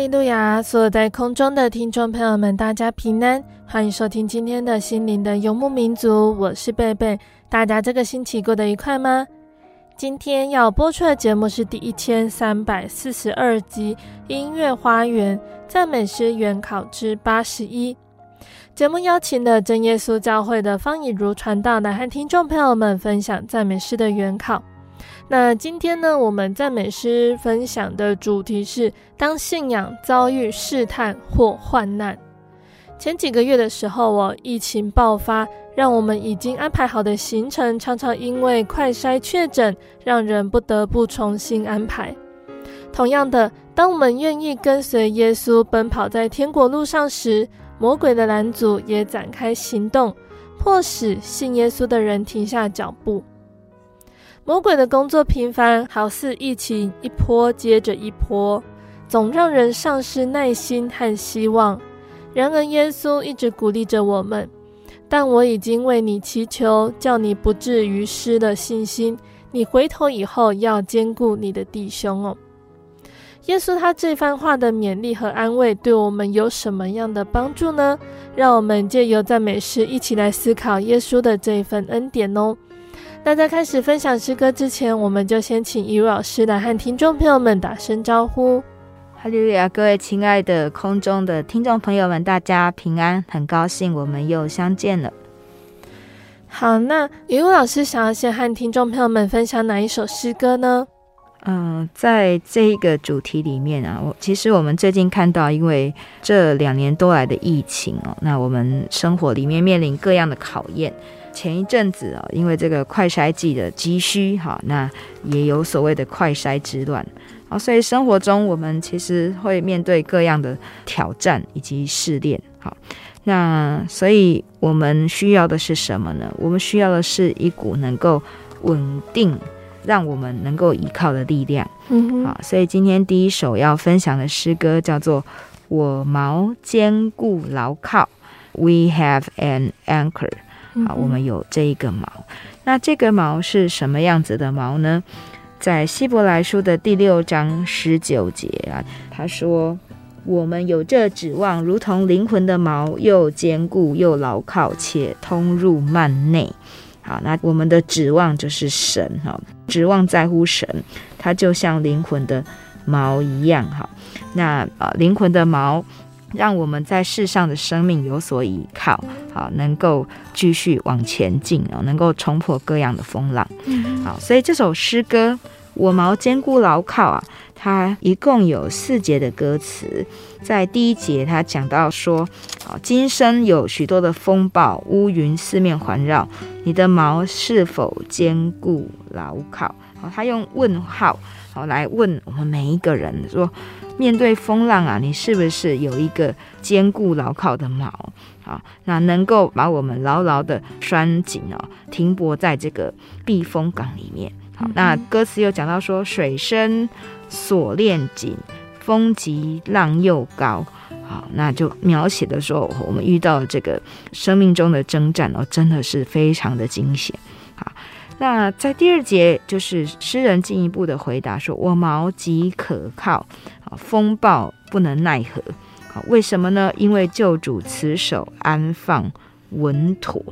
利路亚！所有在空中的听众朋友们，大家平安，欢迎收听今天的心灵的游牧民族。我是贝贝，大家这个星期过得愉快吗？今天要播出的节目是第一千三百四十二集《音乐花园赞美诗原考之八十一》。节目邀请的真耶稣教会的方以如传道来和听众朋友们分享赞美诗的原考。那今天呢，我们赞美诗分享的主题是：当信仰遭遇试探或患难。前几个月的时候，我疫情爆发，让我们已经安排好的行程，常常因为快筛确诊，让人不得不重新安排。同样的，当我们愿意跟随耶稣奔跑在天国路上时，魔鬼的拦阻也展开行动，迫使信耶稣的人停下脚步。魔鬼的工作频繁，好似疫情一波接着一波，总让人丧失耐心和希望。然而，耶稣一直鼓励着我们。但我已经为你祈求，叫你不至于失了信心。你回头以后要兼顾你的弟兄哦。耶稣他这番话的勉励和安慰，对我们有什么样的帮助呢？让我们借由赞美诗一起来思考耶稣的这一份恩典哦。那在开始分享诗歌之前，我们就先请以如老师来和听众朋友们打声招呼。哈利路亚，各位亲爱的空中的听众朋友们，大家平安，很高兴我们又相见了。好，那以如老师想要先和听众朋友们分享哪一首诗歌呢？嗯、呃，在这一个主题里面啊，我其实我们最近看到，因为这两年多来的疫情哦，那我们生活里面面临各样的考验。前一阵子啊，因为这个快筛剂的急需，哈，那也有所谓的快筛之乱啊，所以生活中我们其实会面对各样的挑战以及试炼，好，那所以我们需要的是什么呢？我们需要的是一股能够稳定，让我们能够依靠的力量，嗯，好，所以今天第一首要分享的诗歌叫做《我锚坚固牢靠》，We have an anchor。好，我们有这一个锚。那这个锚是什么样子的锚呢？在希伯来书的第六章十九节啊，他说：“我们有这指望，如同灵魂的锚，又坚固又牢靠，且通入幔内。”好，那我们的指望就是神哈，指望在乎神，它就像灵魂的锚一样。哈，那啊，灵魂的锚。让我们在世上的生命有所依靠，好，能够继续往前进哦，能够冲破各样的风浪。好，所以这首诗歌《我毛坚固牢靠》啊，它一共有四节的歌词。在第一节，它讲到说：啊，今生有许多的风暴、乌云四面环绕，你的毛是否坚固牢靠？好，他用问号好来问我们每一个人说。面对风浪啊，你是不是有一个坚固牢靠的锚？好，那能够把我们牢牢的拴紧哦，停泊在这个避风港里面。好，那歌词又讲到说，水深锁链紧，风急浪又高。好，那就描写的时候，我们遇到这个生命中的征战哦，真的是非常的惊险。好，那在第二节，就是诗人进一步的回答说：“我毛极可靠，啊，风暴不能奈何。好，为什么呢？因为救主持手安放稳妥。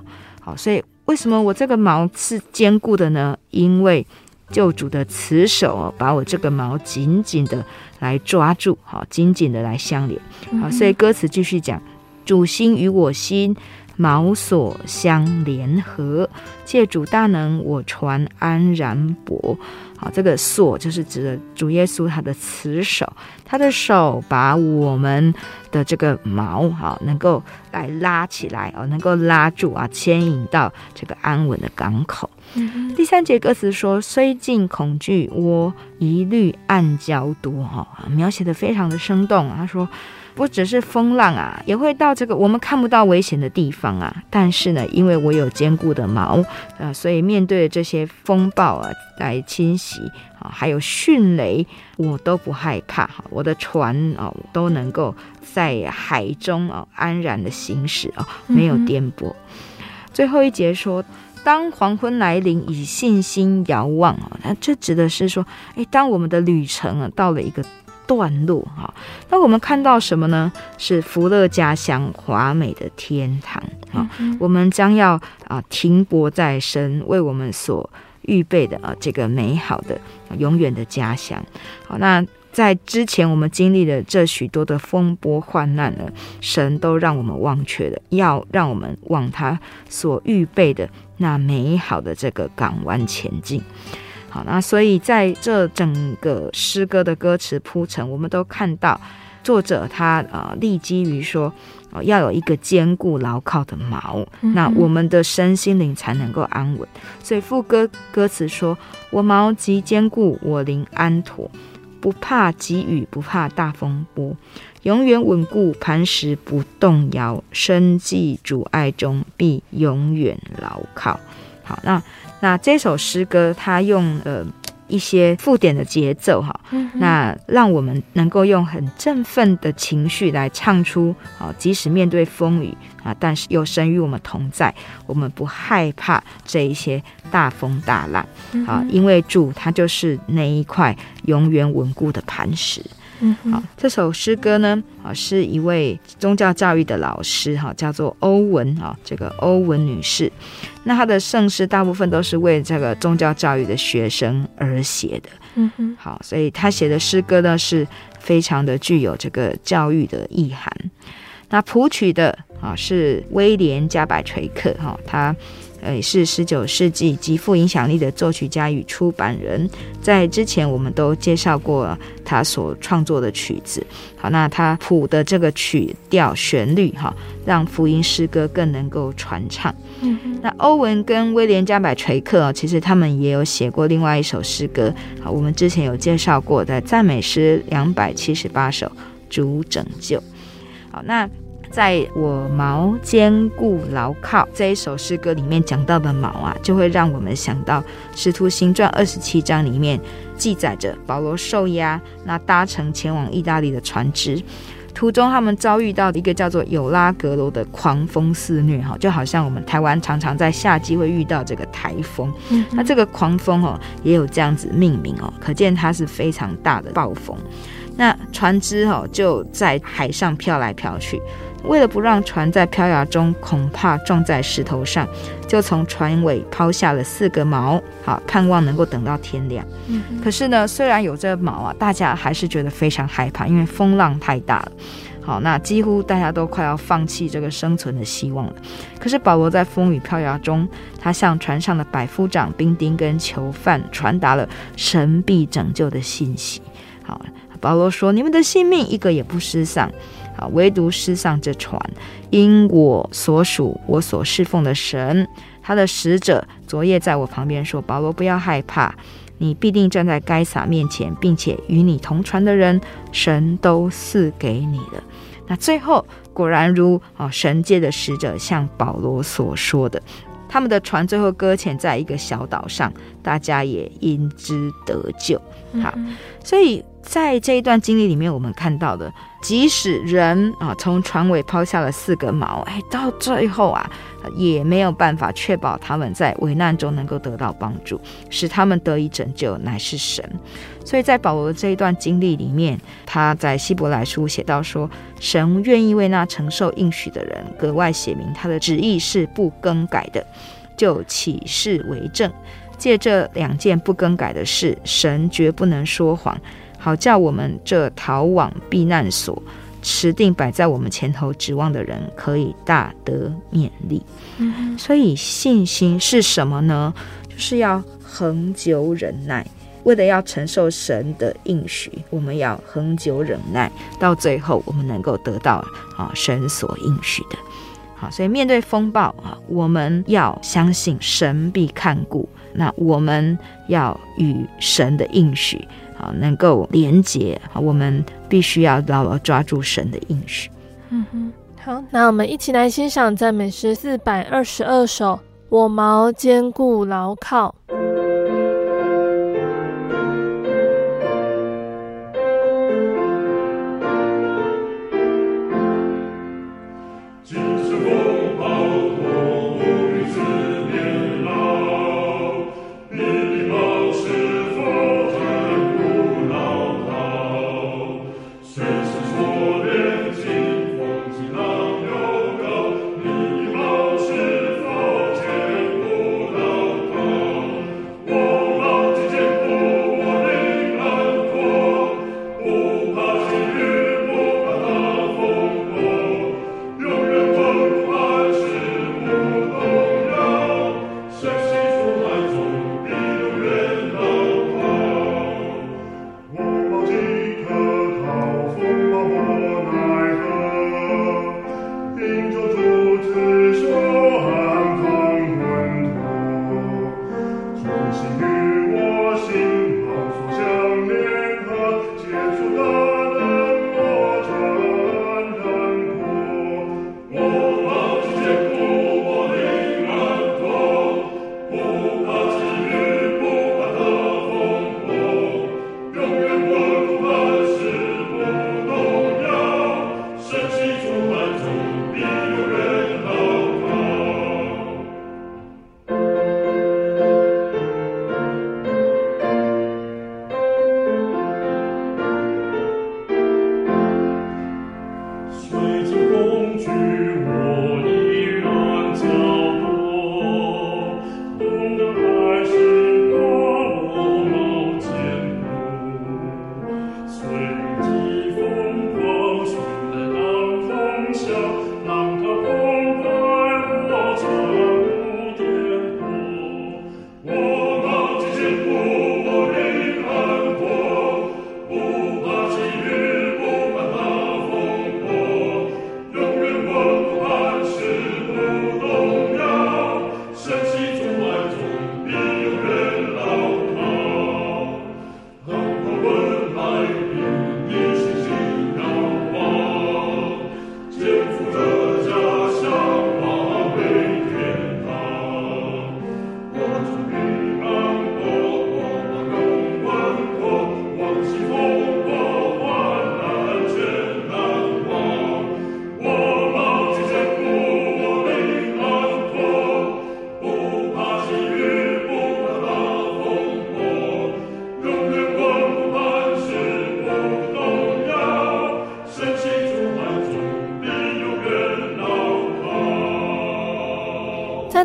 好，所以为什么我这个毛是坚固的呢？因为救主的持手把我这个毛紧紧的来抓住，好，紧紧的来相连，好，所以歌词继续讲，主心与我心，锚索相联合，借主大能，我传安然博。好，这个索就是指的主耶稣他的慈手，他的手把我们的这个毛，好，能够来拉起来哦，能够拉住啊，牵引到这个安稳的港口。嗯、第三节歌词说：“虽尽恐惧，我一律暗礁多。”哈，描写的非常的生动。他说。不只是风浪啊，也会到这个我们看不到危险的地方啊。但是呢，因为我有坚固的锚，呃，所以面对这些风暴啊来侵袭啊，还有迅雷，我都不害怕哈。我的船哦都能够在海中啊安然的行驶啊，没有颠簸。嗯、最后一节说，当黄昏来临，以信心遥望啊，那这指的是说，诶，当我们的旅程啊到了一个。段落哈，那我们看到什么呢？是福乐家乡，华美的天堂啊！嗯、我们将要啊停泊在神为我们所预备的啊这个美好的永远的家乡。好，那在之前我们经历了这许多的风波患难呢，神都让我们忘却了，要让我们往他所预备的那美好的这个港湾前进。好，那所以在这整个诗歌的歌词铺陈，我们都看到作者他呃立基于说，哦，要有一个坚固牢靠的锚，嗯、那我们的身心灵才能够安稳。所以副歌歌词说：“我锚极坚固，我灵安妥，不怕急雨，不怕大风波，永远稳固磐石不动摇，生计阻碍中必永远牢靠。”好，那。那这首诗歌，它用呃一些附点的节奏哈，嗯、那让我们能够用很振奋的情绪来唱出啊，即使面对风雨啊，但是又神与我们同在，我们不害怕这一些大风大浪啊，嗯、哼因为主他就是那一块永远稳固的磐石。嗯，好，这首诗歌呢，啊，是一位宗教教育的老师，哈，叫做欧文，啊，这个欧文女士。那她的圣诗大部分都是为这个宗教教育的学生而写的。嗯哼，好，所以她写的诗歌呢，是非常的具有这个教育的意涵。那谱曲的啊是威廉加百垂克，哈，他。呃，是十九世纪极富影响力的作曲家与出版人，在之前我们都介绍过他所创作的曲子。好，那他谱的这个曲调旋律，哈，让福音诗歌更能够传唱。嗯，那欧文跟威廉加百垂克，其实他们也有写过另外一首诗歌。好，我们之前有介绍过的赞美诗两百七十八首，主拯救。好，那。在我毛坚固牢靠这一首诗歌里面讲到的毛啊，就会让我们想到《使徒行传》二十七章里面记载着保罗受压，那搭乘前往意大利的船只，途中他们遭遇到一个叫做有拉格罗的狂风肆虐，哈，就好像我们台湾常常在夏季会遇到这个台风，嗯、那这个狂风哦也有这样子命名哦，可见它是非常大的暴风，那船只哦就在海上飘来飘去。为了不让船在飘摇中恐怕撞在石头上，就从船尾抛下了四个锚，好盼望能够等到天亮。嗯、可是呢，虽然有这个锚啊，大家还是觉得非常害怕，因为风浪太大了。好，那几乎大家都快要放弃这个生存的希望了。可是保罗在风雨飘摇中，他向船上的百夫长、兵丁跟囚犯传达了神必拯救的信息。好，保罗说：“你们的性命一个也不失丧。”啊，唯独失丧这船，因我所属、我所侍奉的神，他的使者昨夜在我旁边说：“保罗，不要害怕，你必定站在该撒面前，并且与你同船的人，神都赐给你了。”那最后果然如啊，神界的使者向保罗所说的，他们的船最后搁浅在一个小岛上，大家也因之得救。好，所以。在这一段经历里面，我们看到的，即使人啊从船尾抛下了四个锚，哎，到最后啊，也没有办法确保他们在危难中能够得到帮助，使他们得以拯救，乃是神。所以在保罗这一段经历里面，他在希伯来书写到说，神愿意为那承受应许的人格外写明他的旨意是不更改的，就启示为证。借这两件不更改的事，神绝不能说谎，好叫我们这逃往避难所、持定摆在我们前头指望的人，可以大得勉励。嗯，所以信心是什么呢？就是要恒久忍耐，为了要承受神的应许，我们要恒久忍耐，到最后我们能够得到啊神所应许的。好，所以面对风暴啊，我们要相信神必看顾。那我们要与神的应许啊，能够连接，我们必须要牢牢抓住神的应许。嗯哼，好，那我们一起来欣赏赞美诗四百二十二首，我毛坚固牢靠。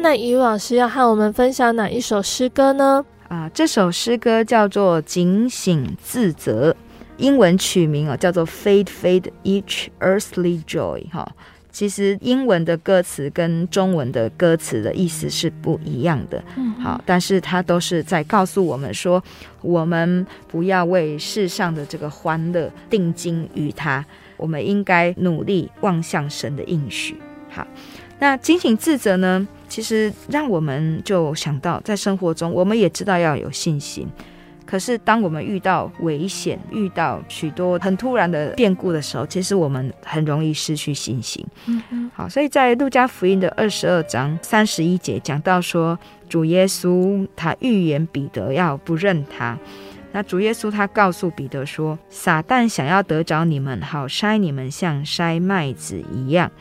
那怡老师要和我们分享哪一首诗歌呢？啊，这首诗歌叫做《警醒自责》，英文取名啊叫做《Fade Fade Each Earthly Joy》哈。其实英文的歌词跟中文的歌词的意思是不一样的，嗯，好，但是它都是在告诉我们说，我们不要为世上的这个欢乐定睛于它，我们应该努力望向神的应许。好，那警醒自责呢？其实让我们就想到，在生活中，我们也知道要有信心。可是，当我们遇到危险、遇到许多很突然的变故的时候，其实我们很容易失去信心。嗯嗯。好，所以在路加福音的二十二章三十一节讲到说，主耶稣他预言彼得要不认他。那主耶稣他告诉彼得说：“撒旦想要得着你们，好筛你们，像筛麦子一样。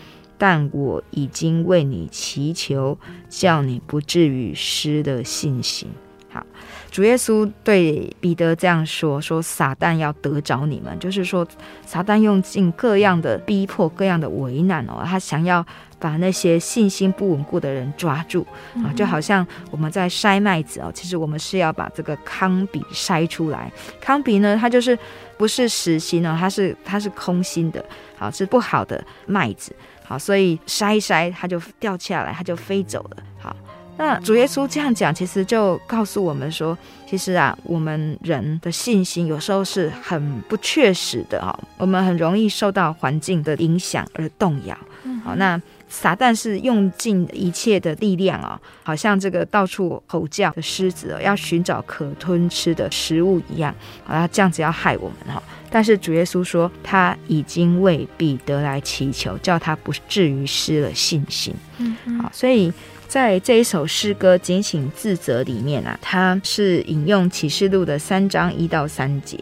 但我已经为你祈求，叫你不至于失了信心。”好，主耶稣对彼得这样说：“说撒旦要得着你们，就是说撒旦用尽各样的逼迫、各样的为难哦，他想要。”把那些信心不稳固的人抓住啊，就好像我们在筛麦子哦，其实我们是要把这个糠秕筛出来。糠秕呢，它就是不是实心哦，它是它是空心的，好，是不好的麦子，好，所以筛一筛它就掉下来，它就飞走了。好，那主耶稣这样讲，其实就告诉我们说，其实啊，我们人的信心有时候是很不确实的哈，我们很容易受到环境的影响而动摇。好，那。撒旦是用尽一切的力量啊，好像这个到处吼叫的狮子哦，要寻找可吞吃的食物一样，好，他这样子要害我们哈。但是主耶稣说，他已经为彼得来祈求，叫他不至于失了信心。嗯，好，所以在这一首诗歌《警醒自责》里面啊，他是引用启示录的三章一到三节，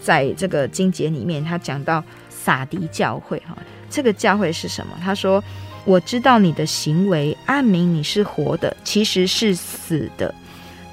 在这个经节里面，他讲到撒迪教会哈，这个教会是什么？他说。我知道你的行为，暗明你是活的，其实是死的。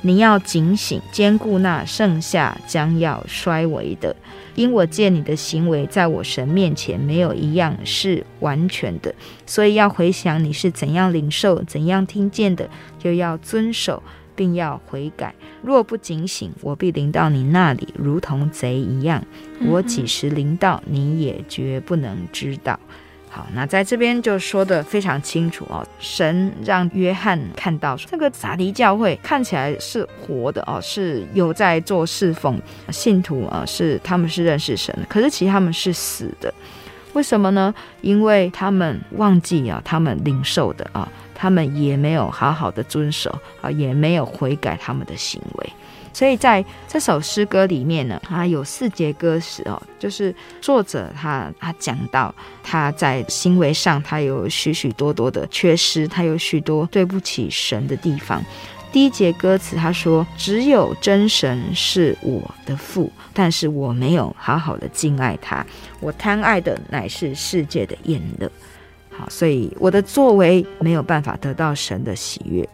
你要警醒，兼顾那剩下将要衰微的，因我见你的行为，在我神面前没有一样是完全的，所以要回想你是怎样领受、怎样听见的，就要遵守，并要悔改。若不警醒，我必临到你那里，如同贼一样。我几时临到，你也绝不能知道。好，那在这边就说的非常清楚哦。神让约翰看到这个撒狄教会看起来是活的哦，是有在做侍奉信徒啊，是他们是认识神的，可是其实他们是死的。为什么呢？因为他们忘记啊，他们领受的啊，他们也没有好好的遵守啊，也没有悔改他们的行为。所以在这首诗歌里面呢，它有四节歌词哦，就是作者他他讲到他在行为上他有许许多多的缺失，他有许多对不起神的地方。第一节歌词他说：“只有真神是我的父，但是我没有好好的敬爱他，我贪爱的乃是世界的宴乐。好，所以我的作为没有办法得到神的喜悦。”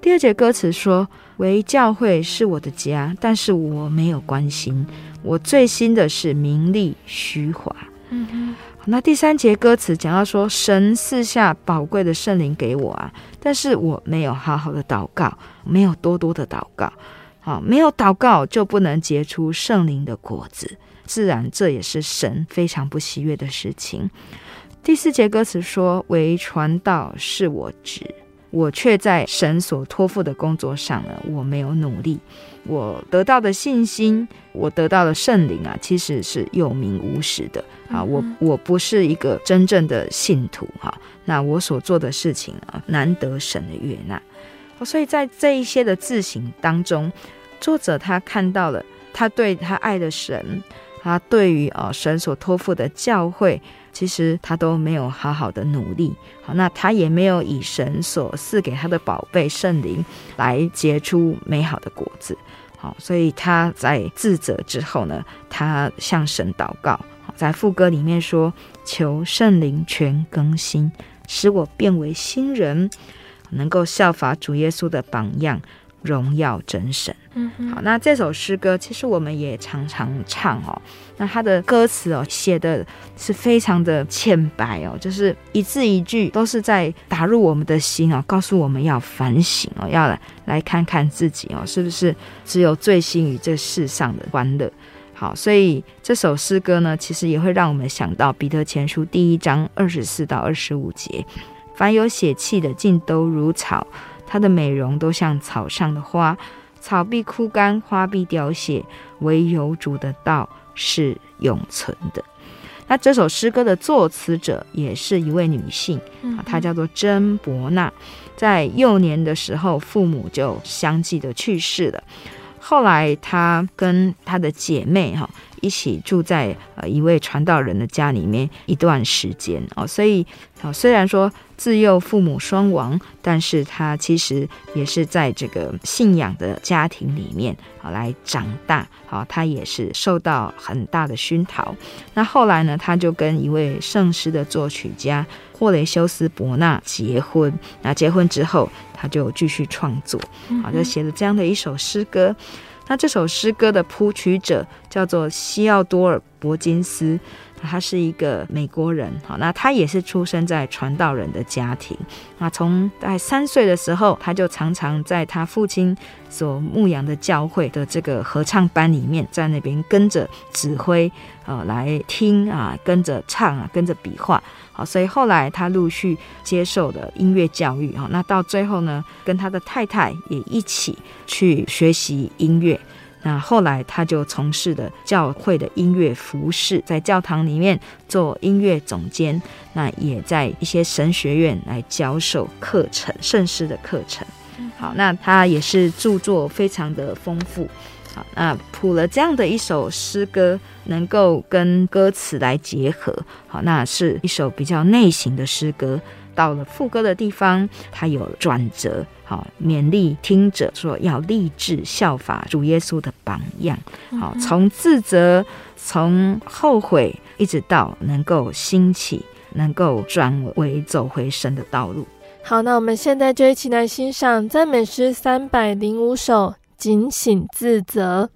第二节歌词说。唯教会是我的家，但是我没有关心。我最新的是名利虚华。嗯哼。那第三节歌词讲到说，神赐下宝贵的圣灵给我啊，但是我没有好好的祷告，没有多多的祷告。好，没有祷告就不能结出圣灵的果子，自然这也是神非常不喜悦的事情。第四节歌词说，为传道是我职。我却在神所托付的工作上呢，我没有努力。我得到的信心，我得到的圣灵啊，其实是有名无实的啊。我我不是一个真正的信徒哈。那我所做的事情啊，难得神的悦纳。所以在这一些的自省当中，作者他看到了他对他爱的神，他对于啊神所托付的教会。其实他都没有好好的努力，好，那他也没有以神所赐给他的宝贝圣灵来结出美好的果子，好，所以他在自责之后呢，他向神祷告，在副歌里面说：“求圣灵全更新，使我变为新人，能够效法主耶稣的榜样。”荣耀真神，嗯，好，那这首诗歌其实我们也常常唱哦。那它的歌词哦，写的是非常的浅白哦，就是一字一句都是在打入我们的心哦，告诉我们要反省哦，要来来看看自己哦，是不是只有醉心于这世上的欢乐？好，所以这首诗歌呢，其实也会让我们想到彼得前书第一章二十四到二十五节：凡有血气的，尽都如草。它的美容都像草上的花，草必枯干，花必凋谢，唯有主的道是永存的。那这首诗歌的作词者也是一位女性，她叫做珍伯纳。在幼年的时候，父母就相继的去世了。后来她跟她的姐妹哈一起住在呃一位传道人的家里面一段时间哦，所以哦虽然说自幼父母双亡，但是他其实也是在这个信仰的家庭里面啊来长大，好，他也是受到很大的熏陶。那后来呢，他就跟一位圣诗的作曲家霍雷修斯·伯纳结婚。那结婚之后，他就继续创作，好，就写了这样的一首诗歌。那这首诗歌的谱曲者叫做西奥多尔·伯金斯。他是一个美国人，好，那他也是出生在传道人的家庭。那从大概三岁的时候，他就常常在他父亲所牧养的教会的这个合唱班里面，在那边跟着指挥，呃，来听啊，跟着唱啊，跟着比划。好，所以后来他陆续接受了音乐教育，哈，那到最后呢，跟他的太太也一起去学习音乐。那后来他就从事的教会的音乐服饰，在教堂里面做音乐总监，那也在一些神学院来教授课程，圣诗的课程。好，那他也是著作非常的丰富。好，那谱了这样的一首诗歌，能够跟歌词来结合。好，那是一首比较内省的诗歌。到了副歌的地方，它有转折，好，勉励听者说要立志效法主耶稣的榜样，好，从自责、从后悔，一直到能够兴起，能够转为走回神的道路。好，那我们现在就一起来欣赏赞美诗三百零五首，警醒自责。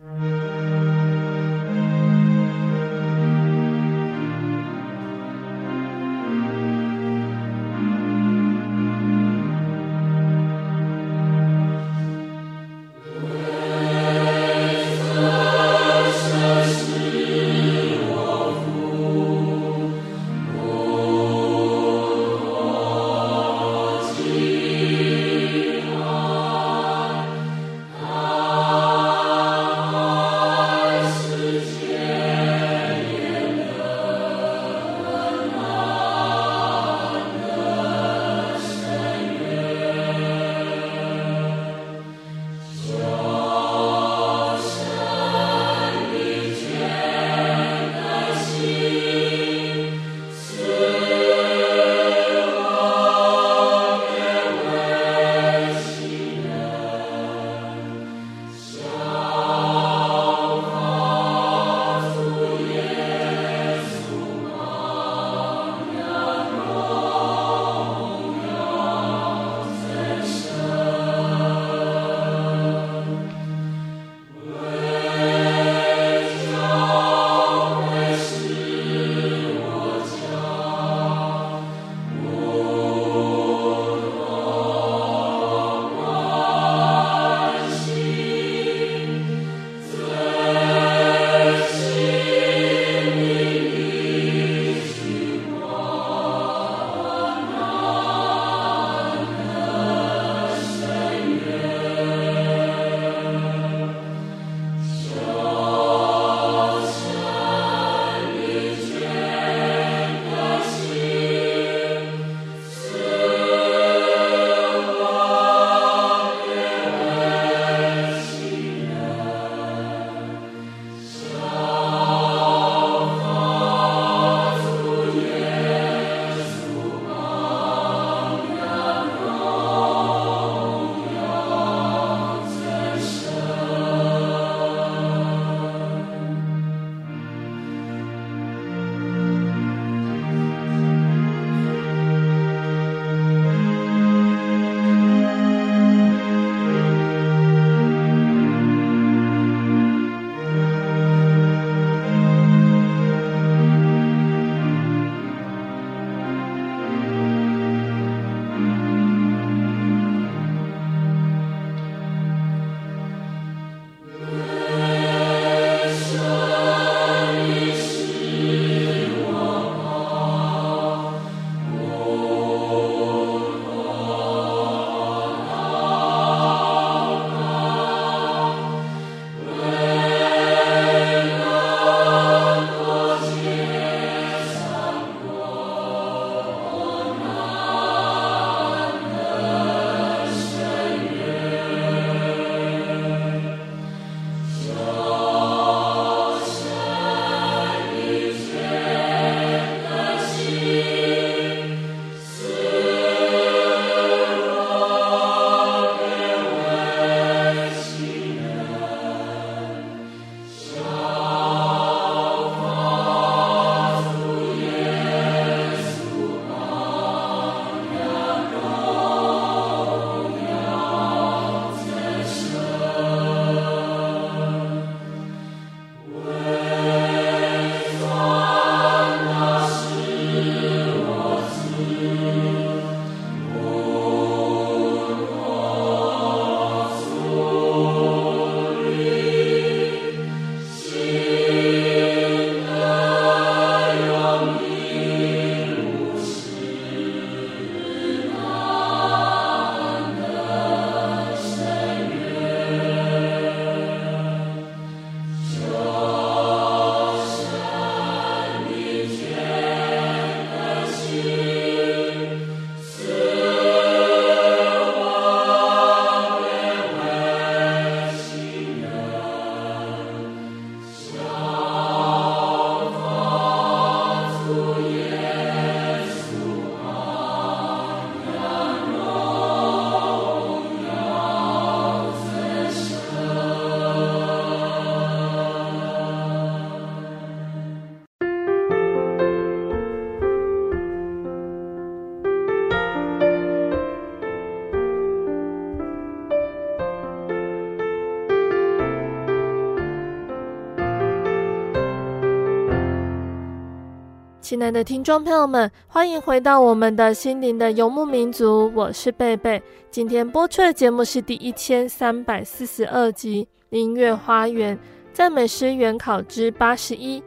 亲爱的听众朋友们，欢迎回到我们的心灵的游牧民族，我是贝贝。今天播出的节目是第一千三百四十二集《音乐花园赞美诗原考之八十一》。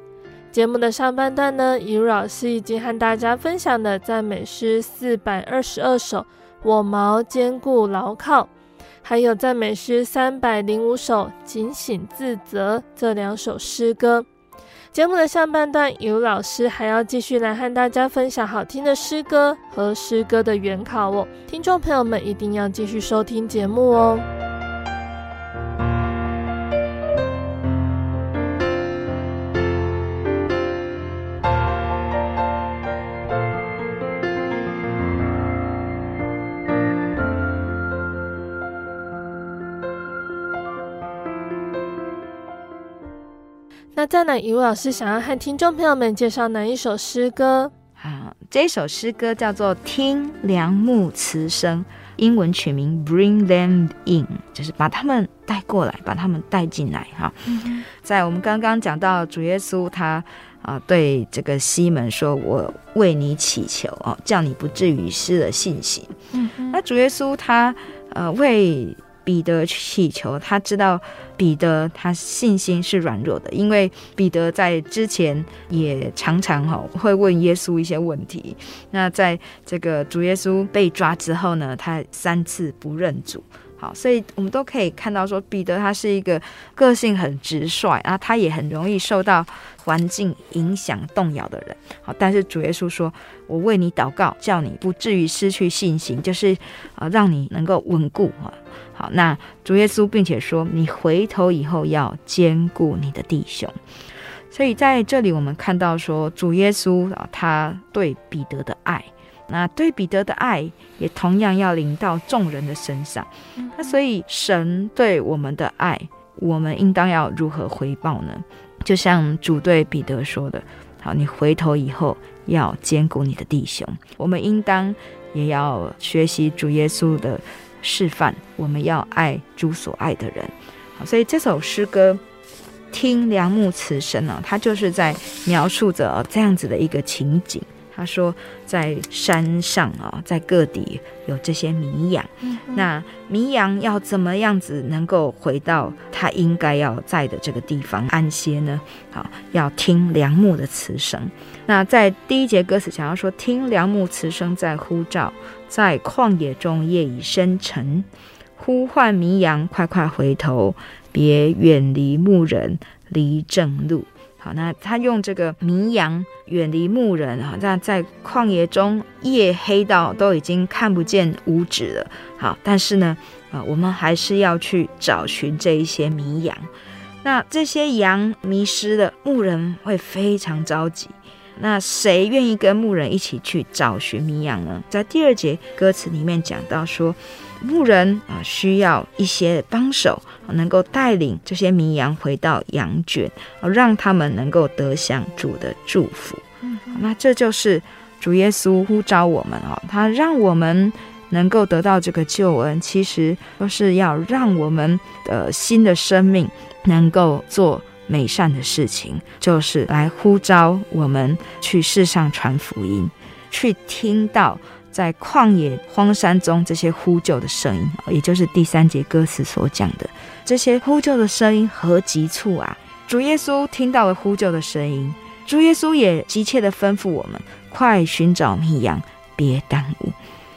节目的上半段呢，以如老师已经和大家分享了赞美诗四百二十二首，我毛坚固牢靠，还有赞美诗三百零五首，警醒自责这两首诗歌。节目的上半段，有老师还要继续来和大家分享好听的诗歌和诗歌的原考哦，听众朋友们一定要继续收听节目哦。那在哪？一位老师想要和听众朋友们介绍哪一首诗歌？好，这首诗歌叫做《听梁木词声》，英文取名 Bring Them In，就是把他们带过来，把他们带进来。哈，在我们刚刚讲到主耶稣他啊对这个西门说：“我为你祈求哦，叫你不至于失了信心。”嗯，那主耶稣他呃为彼得祈求，他知道彼得他信心是软弱的，因为彼得在之前也常常哈会问耶稣一些问题。那在这个主耶稣被抓之后呢，他三次不认主。好，所以我们都可以看到说，彼得他是一个个性很直率啊，他也很容易受到环境影响动摇的人。好，但是主耶稣说：“我为你祷告，叫你不至于失去信心，就是啊，让你能够稳固啊。”好，那主耶稣并且说：“你回头以后要兼顾你的弟兄。”所以在这里我们看到说，主耶稣啊，他对彼得的爱。那对彼得的爱也同样要临到众人的身上。那所以神对我们的爱，我们应当要如何回报呢？就像主对彼得说的：“好，你回头以后要兼顾你的弟兄。”我们应当也要学习主耶稣的示范，我们要爱主所爱的人。好，所以这首诗歌《听梁木词声》呢，他就是在描述着这样子的一个情景。他说，在山上啊，在各地有这些迷羊。嗯、那迷羊要怎么样子能够回到他应该要在的这个地方安歇呢？好，要听梁木的词声。那在第一节歌词想要说，听梁木词声在呼召，在旷野中夜已深沉，呼唤迷羊，快快回头，别远离牧人，离正路。好，那他用这个迷羊远离牧人，啊，在在旷野中夜黑到都已经看不见五指了。好，但是呢，啊，我们还是要去找寻这一些迷羊。那这些羊迷失了，牧人会非常着急。那谁愿意跟牧人一起去找寻迷羊呢？在第二节歌词里面讲到说。牧人啊，需要一些帮手，能够带领这些绵羊回到羊圈，让他们能够得享主的祝福。嗯，那这就是主耶稣呼召我们啊，他让我们能够得到这个救恩，其实都是要让我们的新的生命能够做美善的事情，就是来呼召我们去世上传福音，去听到。在旷野荒山中，这些呼救的声音，也就是第三节歌词所讲的这些呼救的声音，何急促啊！主耶稣听到了呼救的声音，主耶稣也急切地吩咐我们：快寻找迷羊，别耽误。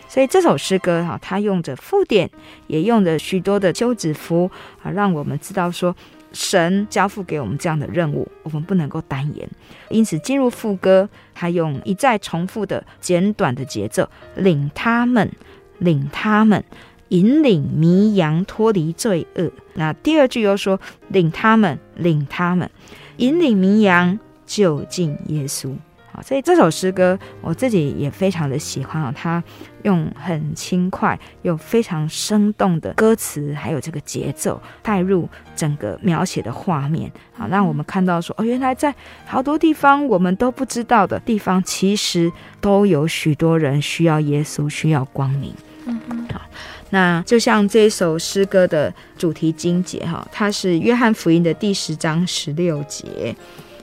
所以这首诗歌哈，它用着附点，也用着许多的休止符啊，让我们知道说。神交付给我们这样的任务，我们不能够单言。因此，进入副歌，他用一再重复的简短的节奏，领他们，领他们，引领迷羊脱离罪恶。那第二句又说，领他们，领他们，引领迷羊就近耶稣。好，所以这首诗歌我自己也非常的喜欢啊，它用很轻快又非常生动的歌词，还有这个节奏带入整个描写的画面，好，让我们看到说哦，原来在好多地方我们都不知道的地方，其实都有许多人需要耶稣，需要光明。嗯嗯，好，那就像这首诗歌的主题经节哈，它是约翰福音的第十章十六节。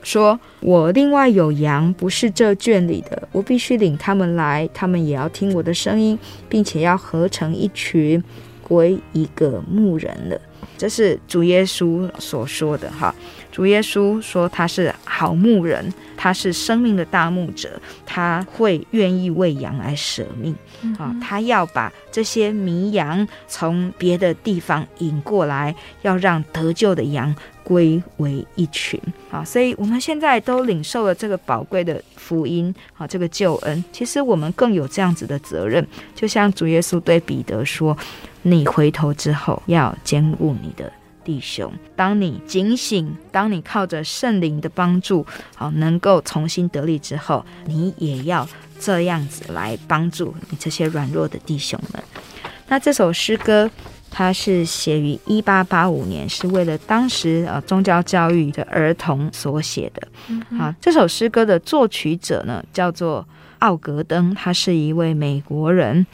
说：“我另外有羊，不是这圈里的，我必须领他们来，他们也要听我的声音，并且要合成一群，归一个牧人了。”这是主耶稣所说的哈。主耶稣说他是好牧人，他是生命的大牧者，他会愿意为羊来舍命啊！他要把这些迷羊从别的地方引过来，要让得救的羊归为一群啊！所以我们现在都领受了这个宝贵的福音啊，这个救恩。其实我们更有这样子的责任，就像主耶稣对彼得说：“你回头之后要坚固你的。”弟兄，当你警醒，当你靠着圣灵的帮助，好能够重新得力之后，你也要这样子来帮助你这些软弱的弟兄们。那这首诗歌，它是写于一八八五年，是为了当时呃宗教教育的儿童所写的。好，这首诗歌的作曲者呢，叫做奥格登，他是一位美国人。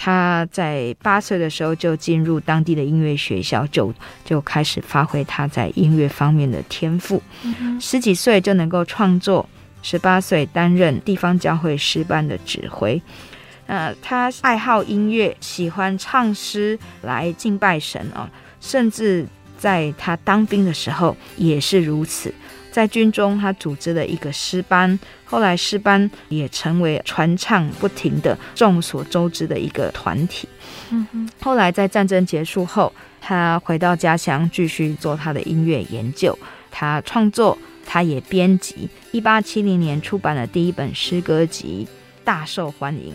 他在八岁的时候就进入当地的音乐学校，就就开始发挥他在音乐方面的天赋。十几岁就能够创作，十八岁担任地方教会诗班的指挥。呃，他爱好音乐，喜欢唱诗来敬拜神啊，甚至在他当兵的时候也是如此。在军中，他组织了一个诗班，后来诗班也成为传唱不停的、众所周知的一个团体。嗯哼。后来在战争结束后，他回到家乡继续做他的音乐研究。他创作，他也编辑。一八七零年出版了第一本诗歌集，大受欢迎。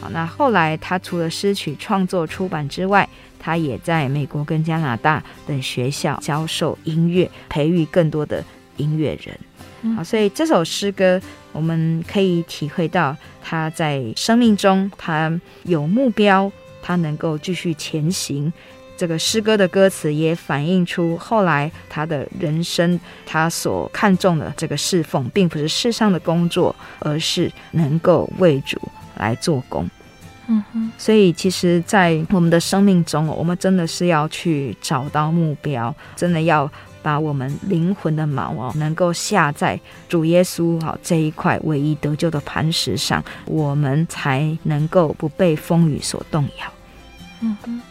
好，那后来他除了诗曲创作出版之外，他也在美国跟加拿大等学校教授音乐，培育更多的。音乐人，好，所以这首诗歌我们可以体会到他在生命中，他有目标，他能够继续前行。这个诗歌的歌词也反映出后来他的人生，他所看重的这个侍奉，并不是世上的工作，而是能够为主来做工。嗯哼，所以其实，在我们的生命中，我们真的是要去找到目标，真的要。把我们灵魂的锚哦，能够下在主耶稣哈这一块唯一得救的磐石上，我们才能够不被风雨所动摇。嗯哼，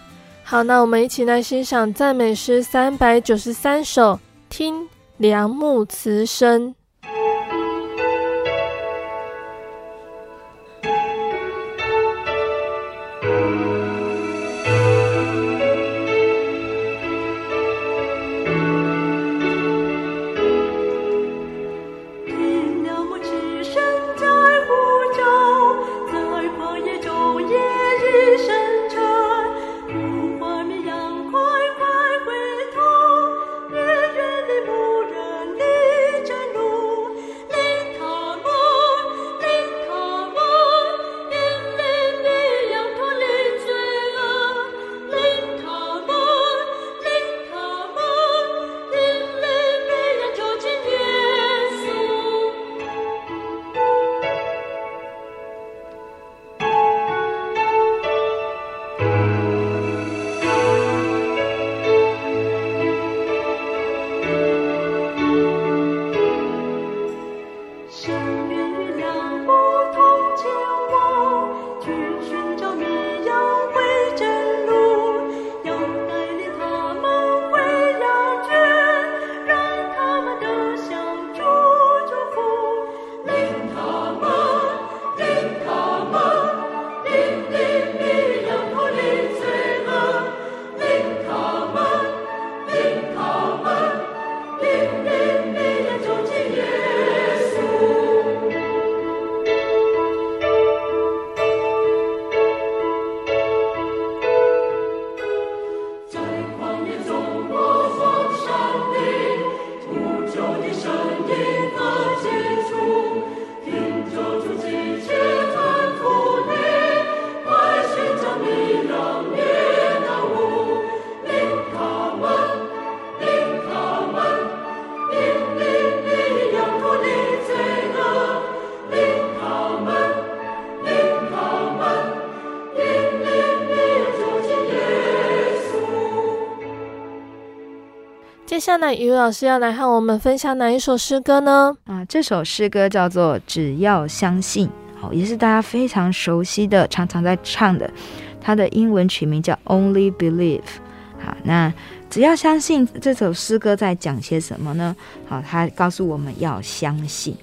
好，那我们一起来欣赏赞美诗三百九十三首，听良木词声。下来，余老师要来和我们分享哪一首诗歌呢？啊，这首诗歌叫做《只要相信》，好，也是大家非常熟悉的，常常在唱的。它的英文曲名叫《Only Believe》。好，那只要相信这首诗歌在讲些什么呢？好，它告诉我们要相信，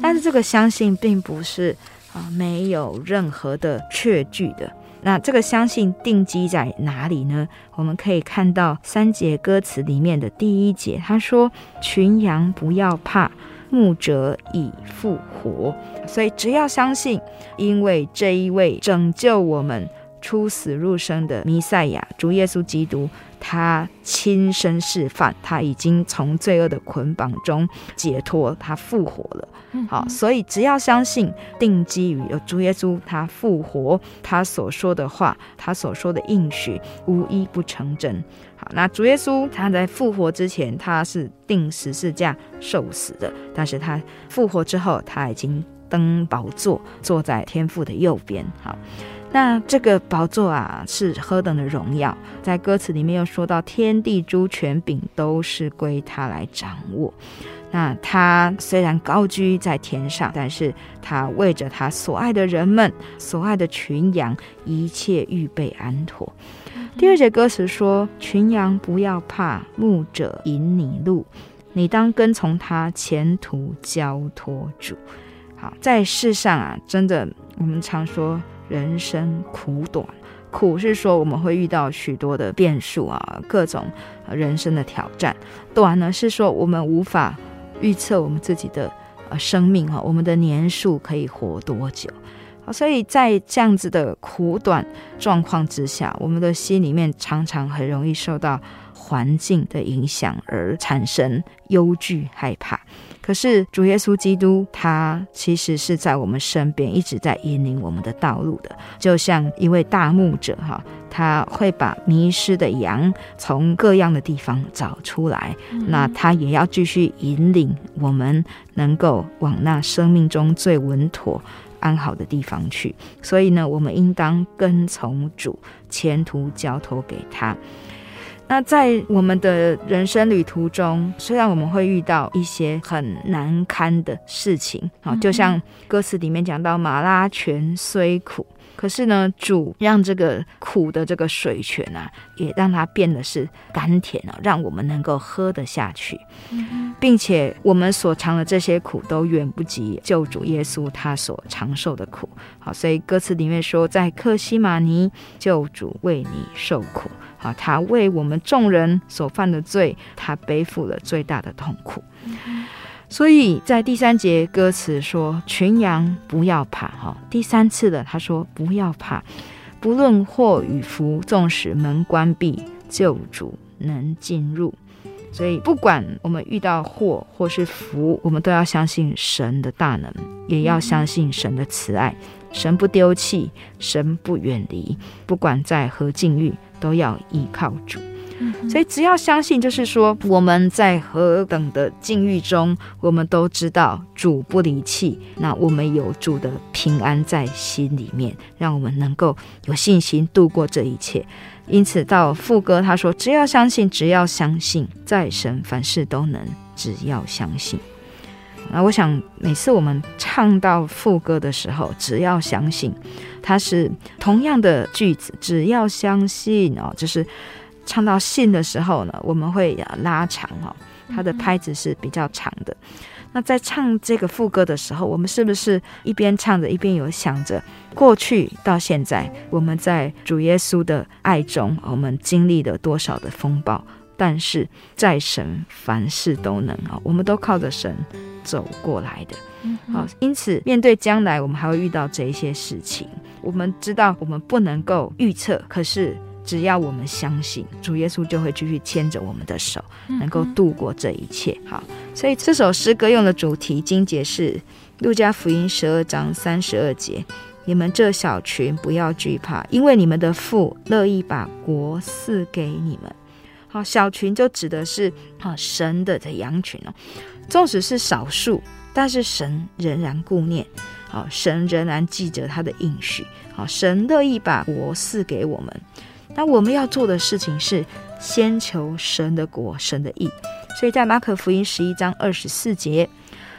但是这个相信并不是啊没有任何的确据的。那这个相信定基在哪里呢？我们可以看到三节歌词里面的第一节，他说：“群羊不要怕，牧者已复活。”所以只要相信，因为这一位拯救我们出死入生的弥赛亚主耶稣基督。他亲身示范，他已经从罪恶的捆绑中解脱，他复活了。好，所以只要相信，定基于有主耶稣，他复活，他所说的话，他所说的应许，无一不成真。好，那主耶稣他在复活之前，他是钉十字架受死的，但是他复活之后，他已经登宝座，坐在天父的右边。好。那这个宝座啊，是何等的荣耀！在歌词里面又说到，天地诸权柄都是归他来掌握。那他虽然高居在天上，但是他为着他所爱的人们、所爱的群羊，一切预备安妥。第二节歌词说：“群羊不要怕，牧者引你路，你当跟从他，前途交托主。”好，在世上啊，真的，我们常说。人生苦短，苦是说我们会遇到许多的变数啊，各种人生的挑战；短呢是说我们无法预测我们自己的呃生命哈，我们的年数可以活多久。好，所以在这样子的苦短状况之下，我们的心里面常常很容易受到环境的影响而产生忧惧、害怕。可是主耶稣基督，他其实是在我们身边，一直在引领我们的道路的，就像一位大牧者哈，他会把迷失的羊从各样的地方找出来，那他也要继续引领我们，能够往那生命中最稳妥、安好的地方去。所以呢，我们应当跟从主，前途交托给他。那在我们的人生旅途中，虽然我们会遇到一些很难堪的事情，好，就像歌词里面讲到“马拉泉虽苦”，可是呢，主让这个苦的这个水泉啊，也让它变得是甘甜啊，让我们能够喝得下去，并且我们所尝的这些苦都远不及救主耶稣他所尝受的苦。好，所以歌词里面说，在克西马尼，救主为你受苦。啊，他为我们众人所犯的罪，他背负了最大的痛苦。所以在第三节歌词说：“群羊不要怕。”哈，第三次的他说：“不要怕，不论祸与福，纵使门关闭，救主能进入。”所以不管我们遇到祸或是福，我们都要相信神的大能，也要相信神的慈爱。神不丢弃，神不远离，不管在何境遇。都要依靠主，所以只要相信，就是说我们在何等的境遇中，我们都知道主不离弃。那我们有主的平安在心里面，让我们能够有信心度过这一切。因此到副歌他说：“只要相信，只要相信，在神凡事都能。只要相信。”那我想每次我们唱到副歌的时候，只要相信。它是同样的句子，只要相信哦，就是唱到信的时候呢，我们会拉长哦，它的拍子是比较长的。那在唱这个副歌的时候，我们是不是一边唱着一边有想着过去到现在，我们在主耶稣的爱中，我们经历了多少的风暴？但是在神凡事都能啊，我们都靠着神走过来的。好，因此面对将来，我们还会遇到这一些事情。我们知道我们不能够预测，可是只要我们相信，主耶稣就会继续牵着我们的手，能够度过这一切。好，所以这首诗歌用的主题经节是路加福音十二章三十二节：你们这小群不要惧怕，因为你们的父乐意把国赐给你们。好，小群就指的是啊神的的羊群哦，纵使是少数。但是神仍然顾念，好，神仍然记着他的应许，好，神乐意把国赐给我们。那我们要做的事情是先求神的国，神的义。所以在马可福音十一章二十四节，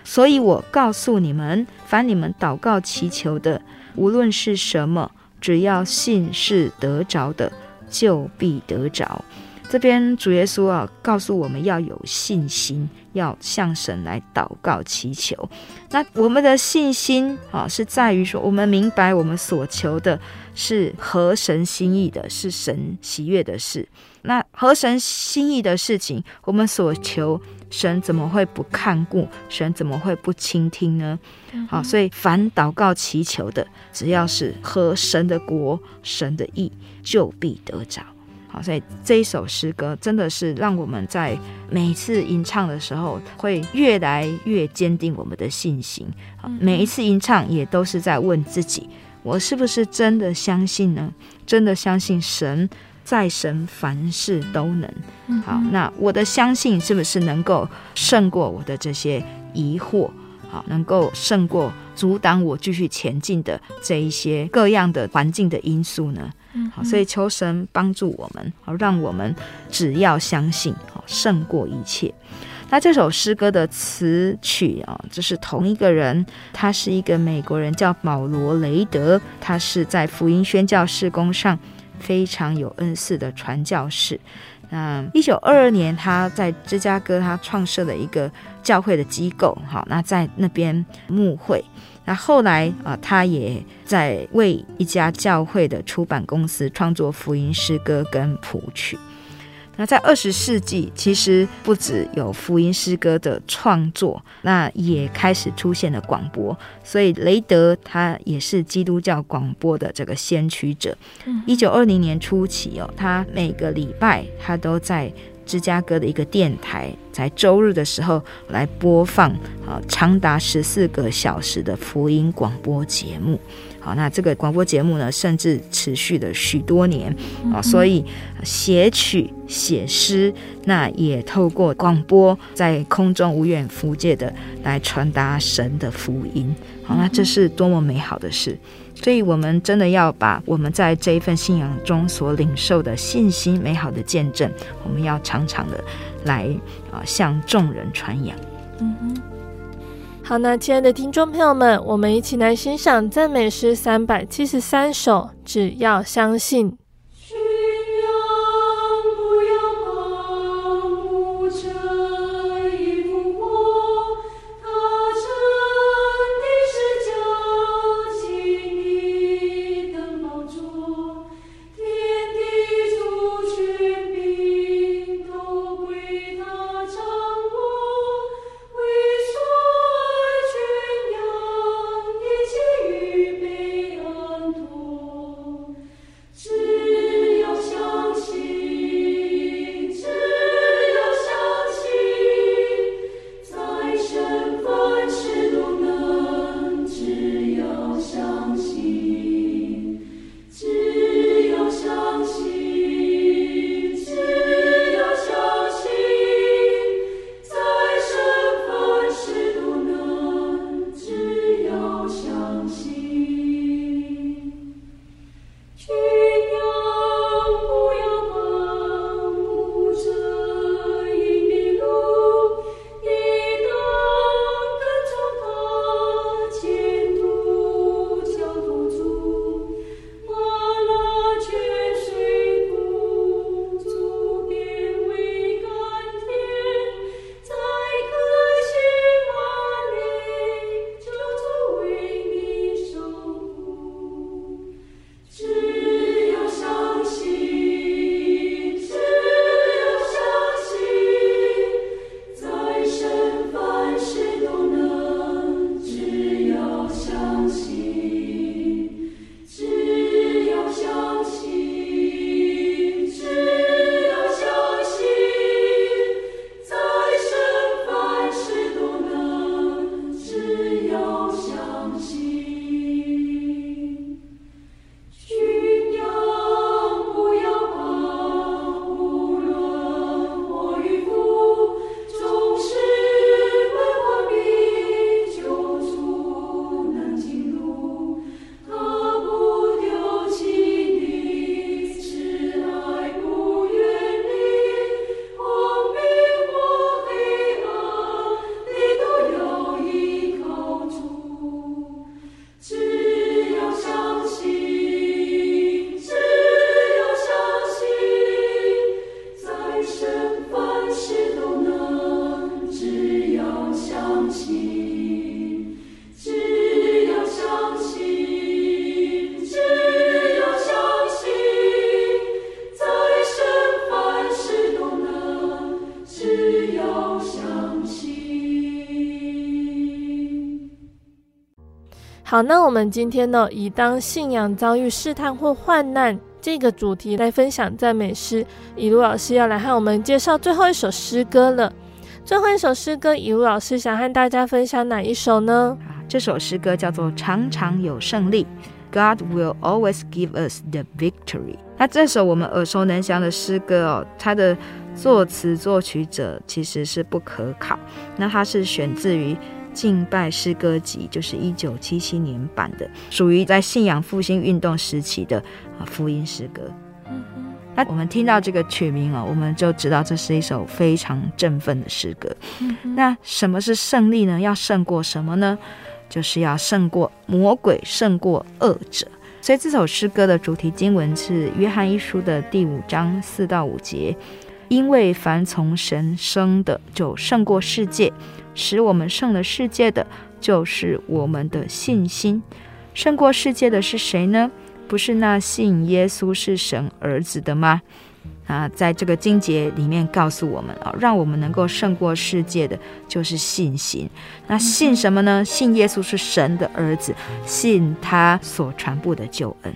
所以我告诉你们，凡你们祷告祈求的，无论是什么，只要信是得着的，就必得着。这边主耶稣啊，告诉我们要有信心，要向神来祷告祈求。那我们的信心啊，是在于说，我们明白我们所求的是合神心意的，是神喜悦的事。那合神心意的事情，我们所求，神怎么会不看顾？神怎么会不倾听呢？好，所以凡祷告祈求的，只要是合神的国、神的意，就必得着。好，所以这一首诗歌真的是让我们在每一次吟唱的时候，会越来越坚定我们的信心。每一次吟唱也都是在问自己：我是不是真的相信呢？真的相信神在神凡事都能。好，那我的相信是不是能够胜过我的这些疑惑？好，能够胜过阻挡我继续前进的这一些各样的环境的因素呢？好，所以求神帮助我们，好，让我们只要相信，好，胜过一切。那这首诗歌的词曲啊，这是同一个人，他是一个美国人，叫保罗·雷德，他是在福音宣教事工上非常有恩赐的传教士。那一九二二年，他在芝加哥，他创设了一个教会的机构，好，那在那边牧会。那后来啊，他也在为一家教会的出版公司创作福音诗歌跟谱曲。那在二十世纪，其实不只有福音诗歌的创作，那也开始出现了广播。所以雷德他也是基督教广播的这个先驱者。一九二零年初期哦，他每个礼拜他都在。芝加哥的一个电台，在周日的时候来播放啊，长达十四个小时的福音广播节目。好，那这个广播节目呢，甚至持续了许多年啊，所以写曲、写诗，那也透过广播在空中无远弗届的来传达神的福音。好，那这是多么美好的事！所以，我们真的要把我们在这一份信仰中所领受的信心、美好的见证，我们要常常的来啊，向众人传扬。嗯哼。好，那亲爱的听众朋友们，我们一起来欣赏赞美诗三百七十三首，只要相信。好，那我们今天呢，以当信仰遭遇试探或患难这个主题来分享赞美诗。以鲁老师要来和我们介绍最后一首诗歌了。最后一首诗歌，以鲁老师想和大家分享哪一首呢？这首诗歌叫做《常常有胜利》，God will always give us the victory。那这首我们耳熟能详的诗歌哦，它的作词作曲者其实是不可考。那它是选自于敬拜诗歌集，就是一九七七年版的，属于在信仰复兴运动时期的啊福音诗歌。那我们听到这个曲名哦，我们就知道这是一首非常振奋的诗歌。那什么是胜利呢？要胜过什么呢？就是要胜过魔鬼，胜过恶者。所以这首诗歌的主题经文是约翰一书的第五章四到五节。因为凡从神生的，就胜过世界；使我们胜了世界的，就是我们的信心。胜过世界的是谁呢？不是那信耶稣是神儿子的吗？啊，在这个经节里面告诉我们啊，让我们能够胜过世界的就是信心。那信什么呢？信耶稣是神的儿子，信他所传布的救恩。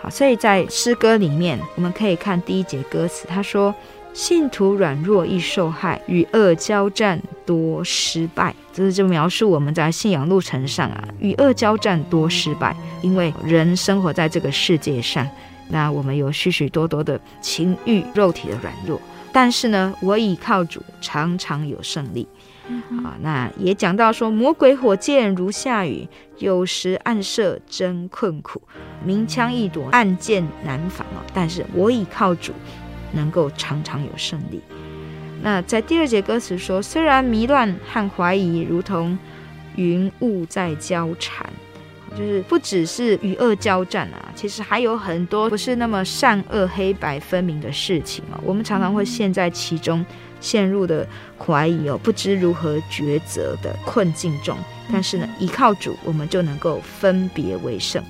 好，所以在诗歌里面，我们可以看第一节歌词，他说。信徒软弱易受害，与恶交战多失败。这是就描述我们在信仰路程上啊，与恶交战多失败。因为人生活在这个世界上，那我们有许许多多的情欲、肉体的软弱。但是呢，我倚靠主，常常有胜利。啊，那也讲到说，魔鬼火箭如下雨，有时暗射真困苦，明枪易躲，暗箭难防啊。但是我倚靠主。能够常常有胜利。那在第二节歌词说，虽然迷乱和怀疑如同云雾在交缠，就是不只是与恶交战啊，其实还有很多不是那么善恶黑白分明的事情啊。我们常常会陷在其中，陷入的怀疑哦，不知如何抉择的困境中。但是呢，依靠主，我们就能够分别为胜。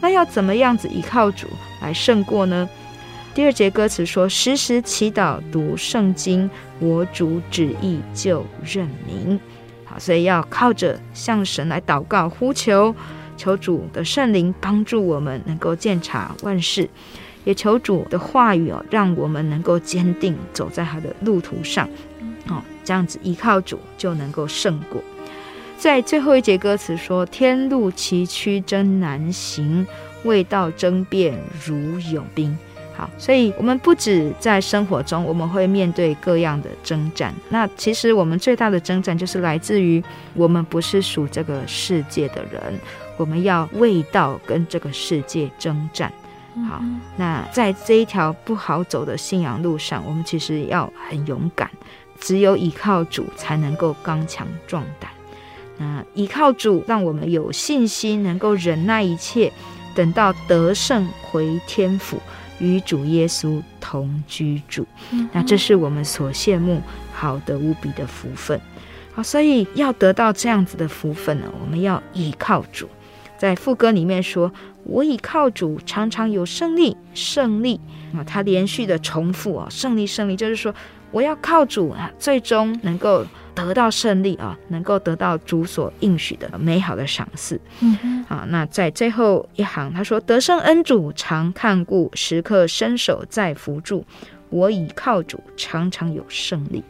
那要怎么样子依靠主来胜过呢？第二节歌词说：“时时祈祷读圣经，我主旨意就认明。”好，所以要靠着向神来祷告呼求，求主的圣灵帮助我们能够鉴察万事，也求主的话语哦，让我们能够坚定走在他的路途上。哦，这样子依靠主就能够胜过。在最后一节歌词说：“天路崎岖真难行，未到争辩如勇兵。”好，所以我们不止在生活中，我们会面对各样的征战。那其实我们最大的征战就是来自于我们不是属这个世界的人，我们要为道跟这个世界征战。好，那在这一条不好走的信仰路上，我们其实要很勇敢，只有依靠主才能够刚强壮胆。那依靠主，让我们有信心，能够忍耐一切，等到得胜回天府。与主耶稣同居住，那这是我们所羡慕好的无比的福分。好，所以要得到这样子的福分呢，我们要倚靠主。在副歌里面说：“我倚靠主，常常有胜利，胜利啊！”他连续的重复啊，胜利，胜利，就是说我要靠主啊，最终能够。得到胜利啊，能够得到主所应许的美好的赏赐。嗯哼，啊，那在最后一行，他说：“得胜恩主常看顾，时刻伸手在扶助，我倚靠主，常常有胜利。”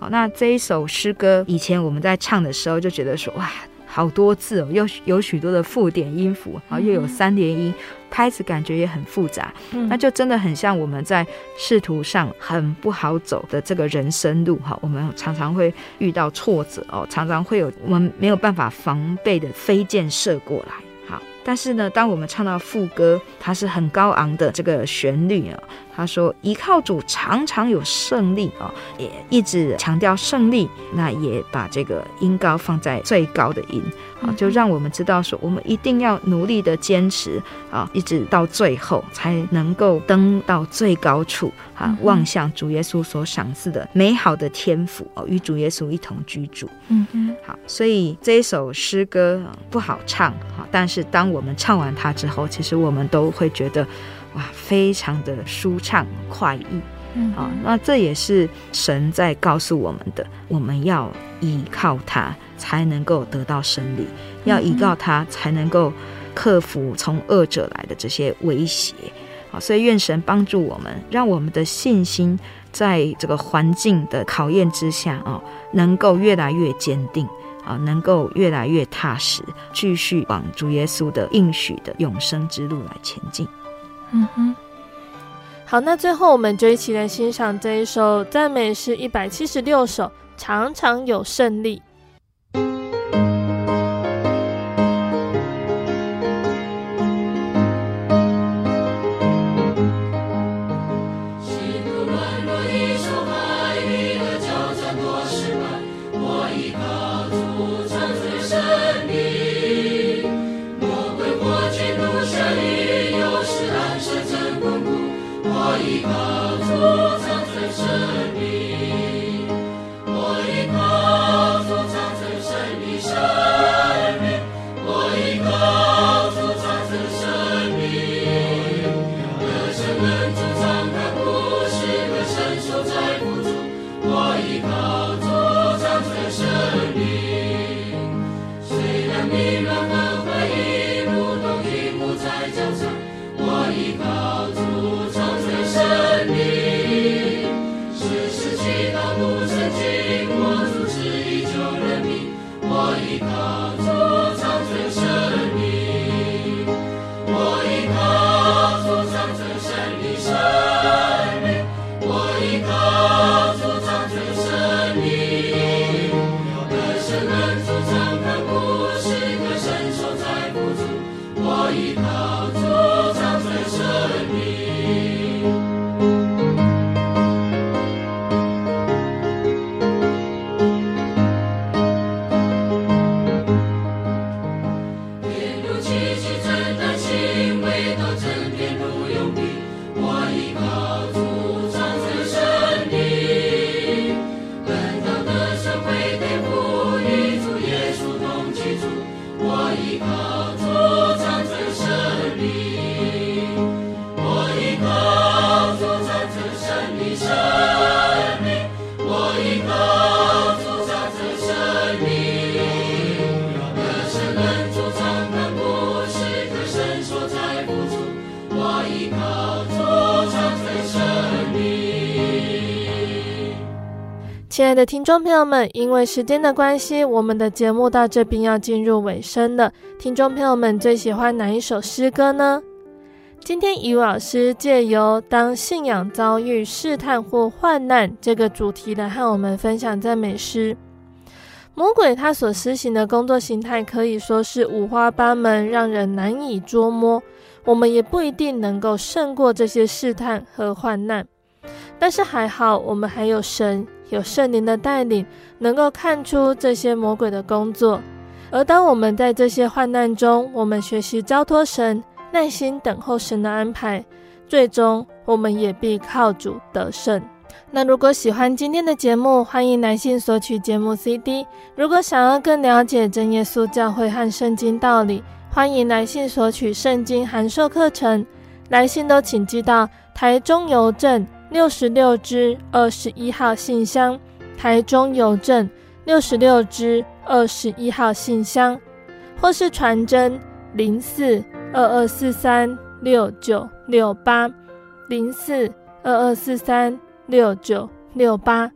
好，那这一首诗歌，以前我们在唱的时候就觉得说，哇。好多字哦，又有许多的附点音符，然后又有三连音，拍子感觉也很复杂，那就真的很像我们在仕途上很不好走的这个人生路哈，我们常常会遇到挫折哦，常常会有我们没有办法防备的飞箭射过来。好，但是呢，当我们唱到副歌，它是很高昂的这个旋律啊。他说：“依靠主，常常有胜利啊！也一直强调胜利，那也把这个音高放在最高的音啊，就让我们知道说，我们一定要努力的坚持啊，一直到最后才能够登到最高处啊，望向主耶稣所赏赐的美好的天赋哦，与主耶稣一同居住。嗯嗯，好，所以这一首诗歌不好唱哈，但是当我们唱完它之后，其实我们都会觉得。”哇，非常的舒畅快意，嗯，啊，那这也是神在告诉我们的，我们要依靠他才能够得到胜利，要依靠他才能够克服从恶者来的这些威胁。好，所以愿神帮助我们，让我们的信心在这个环境的考验之下啊，能够越来越坚定啊，能够越来越踏实，继续往主耶稣的应许的永生之路来前进。嗯哼。好，那最后我们就一起来欣赏这一首赞美诗一百七十六首，常常有胜利。Hallelujah. 亲爱的听众朋友们，因为时间的关系，我们的节目到这边要进入尾声了。听众朋友们最喜欢哪一首诗歌呢？今天怡老师借由当信仰遭遇试探或患难这个主题来和我们分享赞美诗。魔鬼他所施行的工作形态可以说是五花八门，让人难以捉摸。我们也不一定能够胜过这些试探和患难，但是还好，我们还有神。有圣灵的带领，能够看出这些魔鬼的工作。而当我们在这些患难中，我们学习交托神，耐心等候神的安排，最终我们也必靠主得胜。那如果喜欢今天的节目，欢迎来信索取节目 CD。如果想要更了解真耶稣教会和圣经道理，欢迎来信索取圣经函授课程。来信都请寄到台中邮政。六十六支二十一号信箱，台中邮政六十六支二十一号信箱，或是传真零四二二四三六九六八零四二二四三六九六八。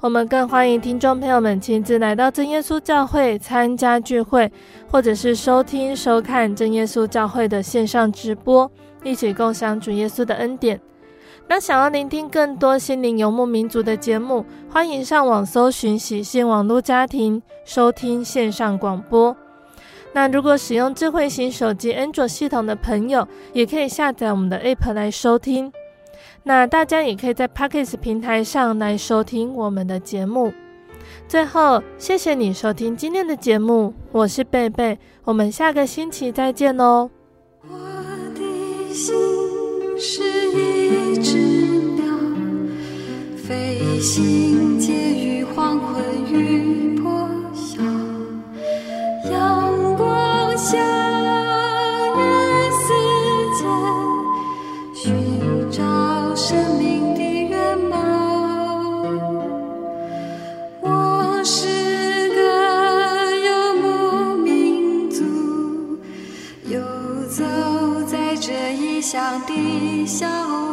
我们更欢迎听众朋友们亲自来到真耶稣教会参加聚会，或者是收听收看真耶稣教会的线上直播，一起共享主耶稣的恩典。那想要聆听更多心灵游牧民族的节目，欢迎上网搜寻喜信网络家庭收听线上广播。那如果使用智慧型手机安卓系统的朋友，也可以下载我们的 App 来收听。那大家也可以在 Podcast 平台上来收听我们的节目。最后，谢谢你收听今天的节目，我是贝贝，我们下个星期再见哦。我的心是一只鸟，飞行介于黄昏与破晓，阳光下。微笑。